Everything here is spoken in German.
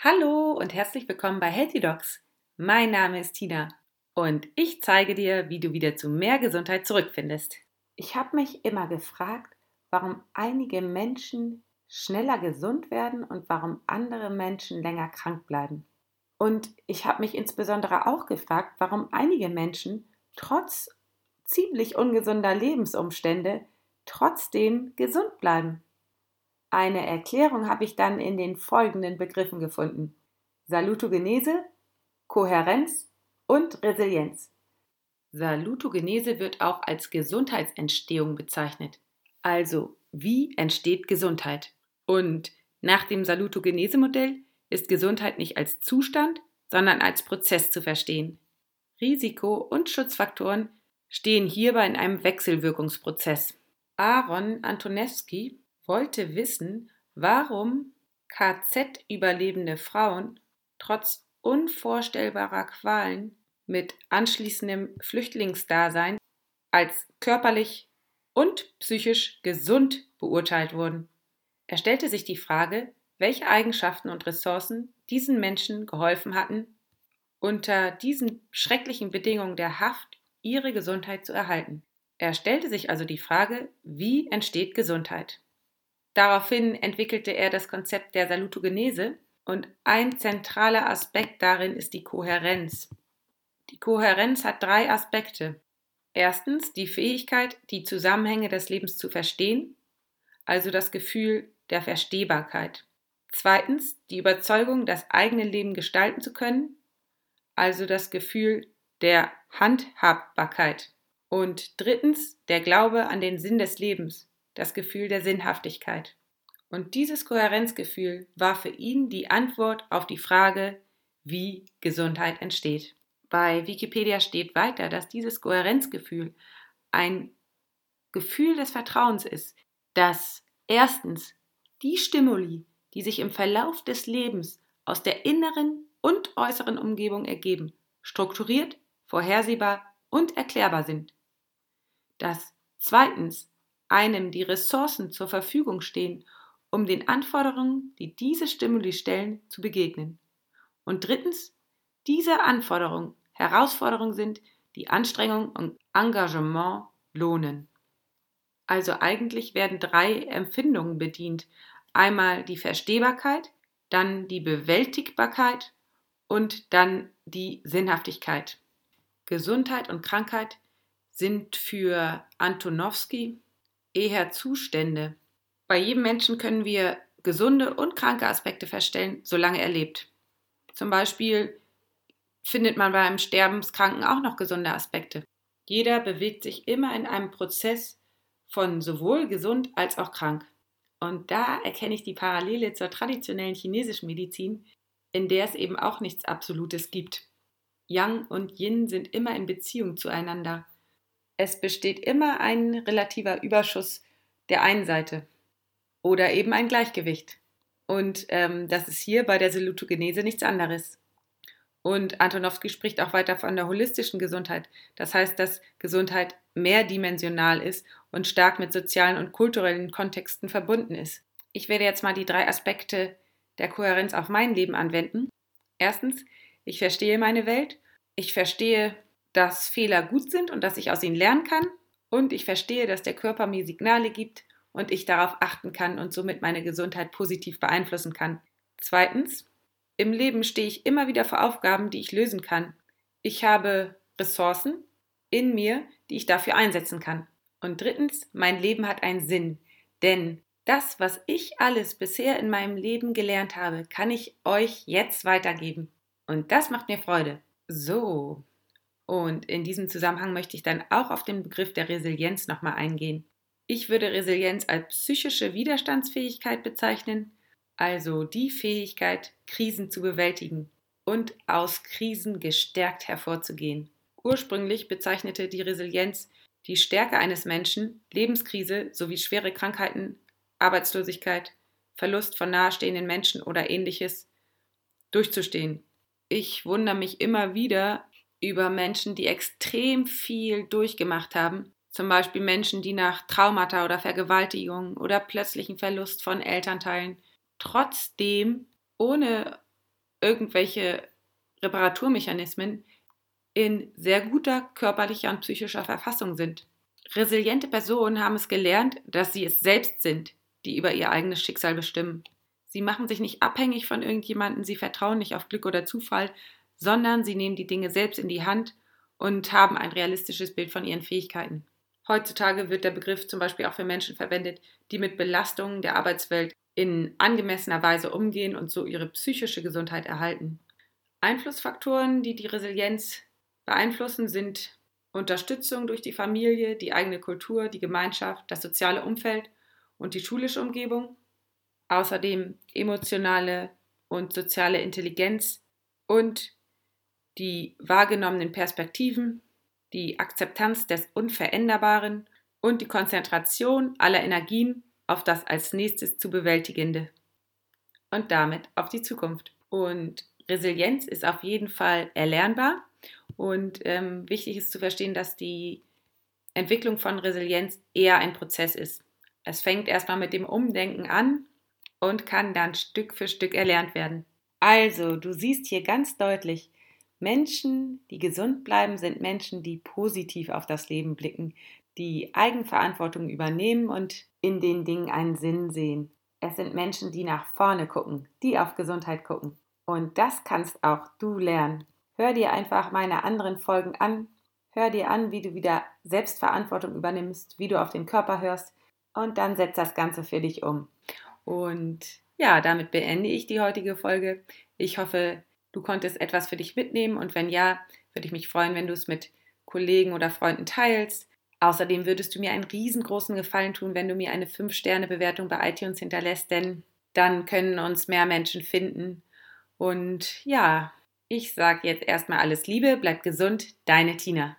Hallo und herzlich willkommen bei Healthy Dogs. Mein Name ist Tina und ich zeige dir, wie du wieder zu mehr Gesundheit zurückfindest. Ich habe mich immer gefragt, warum einige Menschen schneller gesund werden und warum andere Menschen länger krank bleiben. Und ich habe mich insbesondere auch gefragt, warum einige Menschen trotz ziemlich ungesunder Lebensumstände trotzdem gesund bleiben. Eine Erklärung habe ich dann in den folgenden Begriffen gefunden. Salutogenese, Kohärenz und Resilienz. Salutogenese wird auch als Gesundheitsentstehung bezeichnet. Also, wie entsteht Gesundheit? Und nach dem Salutogenese-Modell ist Gesundheit nicht als Zustand, sondern als Prozess zu verstehen. Risiko- und Schutzfaktoren stehen hierbei in einem Wechselwirkungsprozess. Aaron Antonewski wollte wissen, warum KZ-überlebende Frauen trotz unvorstellbarer Qualen mit anschließendem Flüchtlingsdasein als körperlich und psychisch gesund beurteilt wurden. Er stellte sich die Frage, welche Eigenschaften und Ressourcen diesen Menschen geholfen hatten, unter diesen schrecklichen Bedingungen der Haft ihre Gesundheit zu erhalten. Er stellte sich also die Frage, wie entsteht Gesundheit? Daraufhin entwickelte er das Konzept der Salutogenese und ein zentraler Aspekt darin ist die Kohärenz. Die Kohärenz hat drei Aspekte. Erstens die Fähigkeit, die Zusammenhänge des Lebens zu verstehen, also das Gefühl der Verstehbarkeit. Zweitens die Überzeugung, das eigene Leben gestalten zu können, also das Gefühl der Handhabbarkeit. Und drittens der Glaube an den Sinn des Lebens, das Gefühl der Sinnhaftigkeit. Und dieses Kohärenzgefühl war für ihn die Antwort auf die Frage, wie Gesundheit entsteht. Bei Wikipedia steht weiter, dass dieses Kohärenzgefühl ein Gefühl des Vertrauens ist, dass erstens die Stimuli, die sich im Verlauf des Lebens aus der inneren und äußeren Umgebung ergeben, strukturiert, vorhersehbar und erklärbar sind. Dass zweitens einem die Ressourcen zur Verfügung stehen, um den Anforderungen, die diese Stimuli stellen, zu begegnen. Und drittens, diese Anforderungen Herausforderungen sind, die Anstrengung und Engagement lohnen. Also eigentlich werden drei Empfindungen bedient. Einmal die Verstehbarkeit, dann die Bewältigbarkeit und dann die Sinnhaftigkeit. Gesundheit und Krankheit sind für Antonowski eher Zustände. Bei jedem Menschen können wir gesunde und kranke Aspekte feststellen, solange er lebt. Zum Beispiel findet man beim Sterbenskranken auch noch gesunde Aspekte. Jeder bewegt sich immer in einem Prozess von sowohl gesund als auch krank. Und da erkenne ich die Parallele zur traditionellen chinesischen Medizin, in der es eben auch nichts Absolutes gibt. Yang und Yin sind immer in Beziehung zueinander es besteht immer ein relativer Überschuss der einen Seite oder eben ein Gleichgewicht. Und ähm, das ist hier bei der Salutogenese nichts anderes. Und Antonowski spricht auch weiter von der holistischen Gesundheit. Das heißt, dass Gesundheit mehrdimensional ist und stark mit sozialen und kulturellen Kontexten verbunden ist. Ich werde jetzt mal die drei Aspekte der Kohärenz auf mein Leben anwenden. Erstens, ich verstehe meine Welt. Ich verstehe dass Fehler gut sind und dass ich aus ihnen lernen kann. Und ich verstehe, dass der Körper mir Signale gibt und ich darauf achten kann und somit meine Gesundheit positiv beeinflussen kann. Zweitens, im Leben stehe ich immer wieder vor Aufgaben, die ich lösen kann. Ich habe Ressourcen in mir, die ich dafür einsetzen kann. Und drittens, mein Leben hat einen Sinn. Denn das, was ich alles bisher in meinem Leben gelernt habe, kann ich euch jetzt weitergeben. Und das macht mir Freude. So, und in diesem Zusammenhang möchte ich dann auch auf den Begriff der Resilienz nochmal eingehen. Ich würde Resilienz als psychische Widerstandsfähigkeit bezeichnen, also die Fähigkeit, Krisen zu bewältigen und aus Krisen gestärkt hervorzugehen. Ursprünglich bezeichnete die Resilienz die Stärke eines Menschen, Lebenskrise sowie schwere Krankheiten, Arbeitslosigkeit, Verlust von nahestehenden Menschen oder ähnliches durchzustehen. Ich wundere mich immer wieder, über Menschen, die extrem viel durchgemacht haben. Zum Beispiel Menschen, die nach Traumata oder Vergewaltigung oder plötzlichen Verlust von Elternteilen trotzdem ohne irgendwelche Reparaturmechanismen in sehr guter körperlicher und psychischer Verfassung sind. Resiliente Personen haben es gelernt, dass sie es selbst sind, die über ihr eigenes Schicksal bestimmen. Sie machen sich nicht abhängig von irgendjemandem, sie vertrauen nicht auf Glück oder Zufall, sondern sie nehmen die Dinge selbst in die Hand und haben ein realistisches Bild von ihren Fähigkeiten. Heutzutage wird der Begriff zum Beispiel auch für Menschen verwendet, die mit Belastungen der Arbeitswelt in angemessener Weise umgehen und so ihre psychische Gesundheit erhalten. Einflussfaktoren, die die Resilienz beeinflussen, sind Unterstützung durch die Familie, die eigene Kultur, die Gemeinschaft, das soziale Umfeld und die schulische Umgebung. Außerdem emotionale und soziale Intelligenz und die wahrgenommenen Perspektiven, die Akzeptanz des Unveränderbaren und die Konzentration aller Energien auf das als nächstes zu bewältigende und damit auf die Zukunft. Und Resilienz ist auf jeden Fall erlernbar und ähm, wichtig ist zu verstehen, dass die Entwicklung von Resilienz eher ein Prozess ist. Es fängt erstmal mit dem Umdenken an und kann dann Stück für Stück erlernt werden. Also, du siehst hier ganz deutlich, Menschen, die gesund bleiben, sind Menschen, die positiv auf das Leben blicken, die Eigenverantwortung übernehmen und in den Dingen einen Sinn sehen. Es sind Menschen, die nach vorne gucken, die auf Gesundheit gucken. Und das kannst auch du lernen. Hör dir einfach meine anderen Folgen an. Hör dir an, wie du wieder Selbstverantwortung übernimmst, wie du auf den Körper hörst und dann setz das Ganze für dich um. Und ja, damit beende ich die heutige Folge. Ich hoffe, du konntest etwas für dich mitnehmen und wenn ja, würde ich mich freuen, wenn du es mit Kollegen oder Freunden teilst. Außerdem würdest du mir einen riesengroßen Gefallen tun, wenn du mir eine 5-Sterne-Bewertung bei iTunes hinterlässt, denn dann können uns mehr Menschen finden. Und ja, ich sage jetzt erstmal alles Liebe, bleib gesund, deine Tina.